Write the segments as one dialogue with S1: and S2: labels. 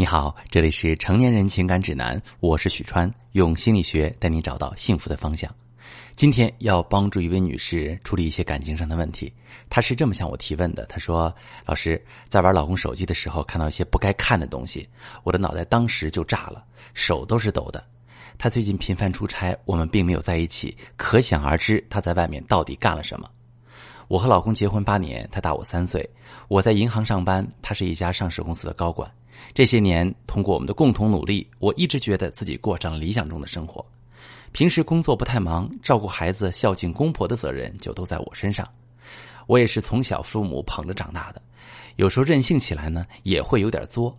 S1: 你好，这里是成年人情感指南，我是许川，用心理学带你找到幸福的方向。今天要帮助一位女士处理一些感情上的问题，她是这么向我提问的：她说，老师在玩老公手机的时候，看到一些不该看的东西，我的脑袋当时就炸了，手都是抖的。他最近频繁出差，我们并没有在一起，可想而知他在外面到底干了什么。我和老公结婚八年，他大我三岁，我在银行上班，他是一家上市公司的高管。这些年，通过我们的共同努力，我一直觉得自己过上了理想中的生活。平时工作不太忙，照顾孩子、孝敬公婆的责任就都在我身上。我也是从小父母捧着长大的，有时候任性起来呢，也会有点作。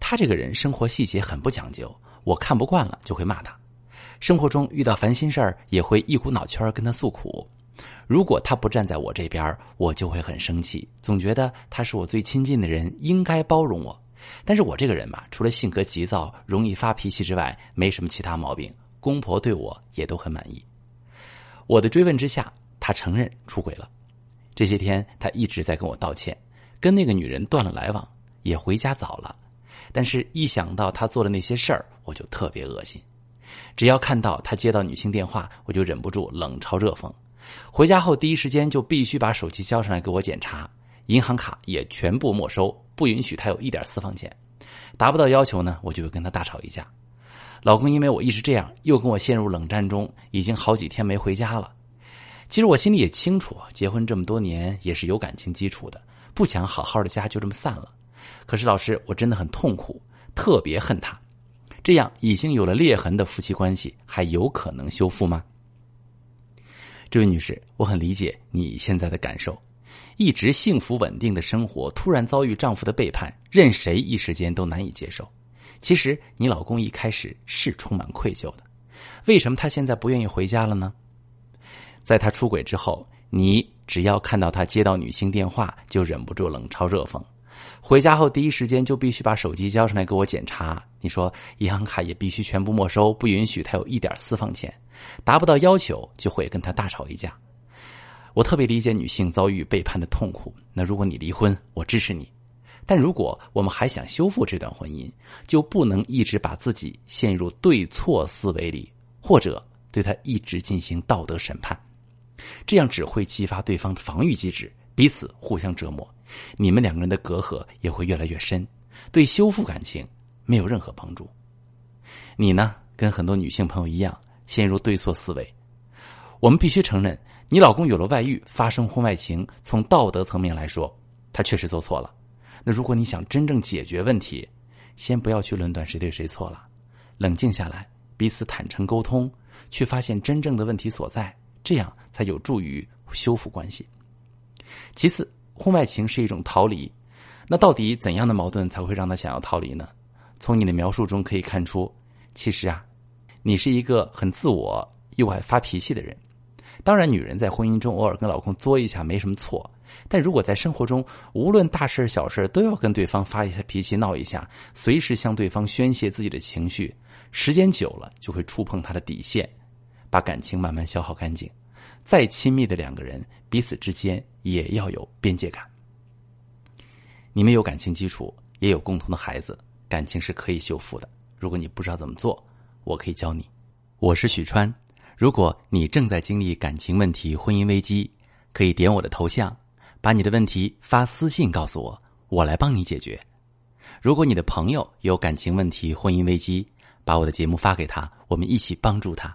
S1: 他这个人生活细节很不讲究，我看不惯了就会骂他。生活中遇到烦心事儿，也会一股脑圈儿跟他诉苦。如果他不站在我这边，我就会很生气，总觉得他是我最亲近的人，应该包容我。但是我这个人嘛，除了性格急躁、容易发脾气之外，没什么其他毛病。公婆对我也都很满意。我的追问之下，他承认出轨了。这些天他一直在跟我道歉，跟那个女人断了来往，也回家早了。但是，一想到他做的那些事儿，我就特别恶心。只要看到他接到女性电话，我就忍不住冷嘲热讽。回家后第一时间就必须把手机交上来给我检查。银行卡也全部没收，不允许他有一点私房钱。达不到要求呢，我就会跟他大吵一架。老公因为我一直这样，又跟我陷入冷战中，已经好几天没回家了。其实我心里也清楚，结婚这么多年也是有感情基础的，不想好好的家就这么散了。可是老师，我真的很痛苦，特别恨他。这样已经有了裂痕的夫妻关系，还有可能修复吗？这位女士，我很理解你现在的感受。一直幸福稳定的生活，突然遭遇丈夫的背叛，任谁一时间都难以接受。其实你老公一开始是充满愧疚的，为什么他现在不愿意回家了呢？在他出轨之后，你只要看到他接到女性电话，就忍不住冷嘲热讽。回家后第一时间就必须把手机交上来给我检查。你说银行卡也必须全部没收，不允许他有一点私房钱。达不到要求，就会跟他大吵一架。我特别理解女性遭遇背叛的痛苦。那如果你离婚，我支持你；但如果我们还想修复这段婚姻，就不能一直把自己陷入对错思维里，或者对他一直进行道德审判，这样只会激发对方的防御机制，彼此互相折磨，你们两个人的隔阂也会越来越深，对修复感情没有任何帮助。你呢，跟很多女性朋友一样，陷入对错思维。我们必须承认。你老公有了外遇，发生婚外情，从道德层面来说，他确实做错了。那如果你想真正解决问题，先不要去论断谁对谁错了，冷静下来，彼此坦诚沟通，去发现真正的问题所在，这样才有助于修复关系。其次，婚外情是一种逃离，那到底怎样的矛盾才会让他想要逃离呢？从你的描述中可以看出，其实啊，你是一个很自我又爱发脾气的人。当然，女人在婚姻中偶尔跟老公作一下没什么错，但如果在生活中无论大事小事都要跟对方发一下脾气、闹一下，随时向对方宣泄自己的情绪，时间久了就会触碰他的底线，把感情慢慢消耗干净。再亲密的两个人，彼此之间也要有边界感。你们有感情基础，也有共同的孩子，感情是可以修复的。如果你不知道怎么做，我可以教你。我是许川。如果你正在经历感情问题、婚姻危机，可以点我的头像，把你的问题发私信告诉我，我来帮你解决。如果你的朋友有感情问题、婚姻危机，把我的节目发给他，我们一起帮助他。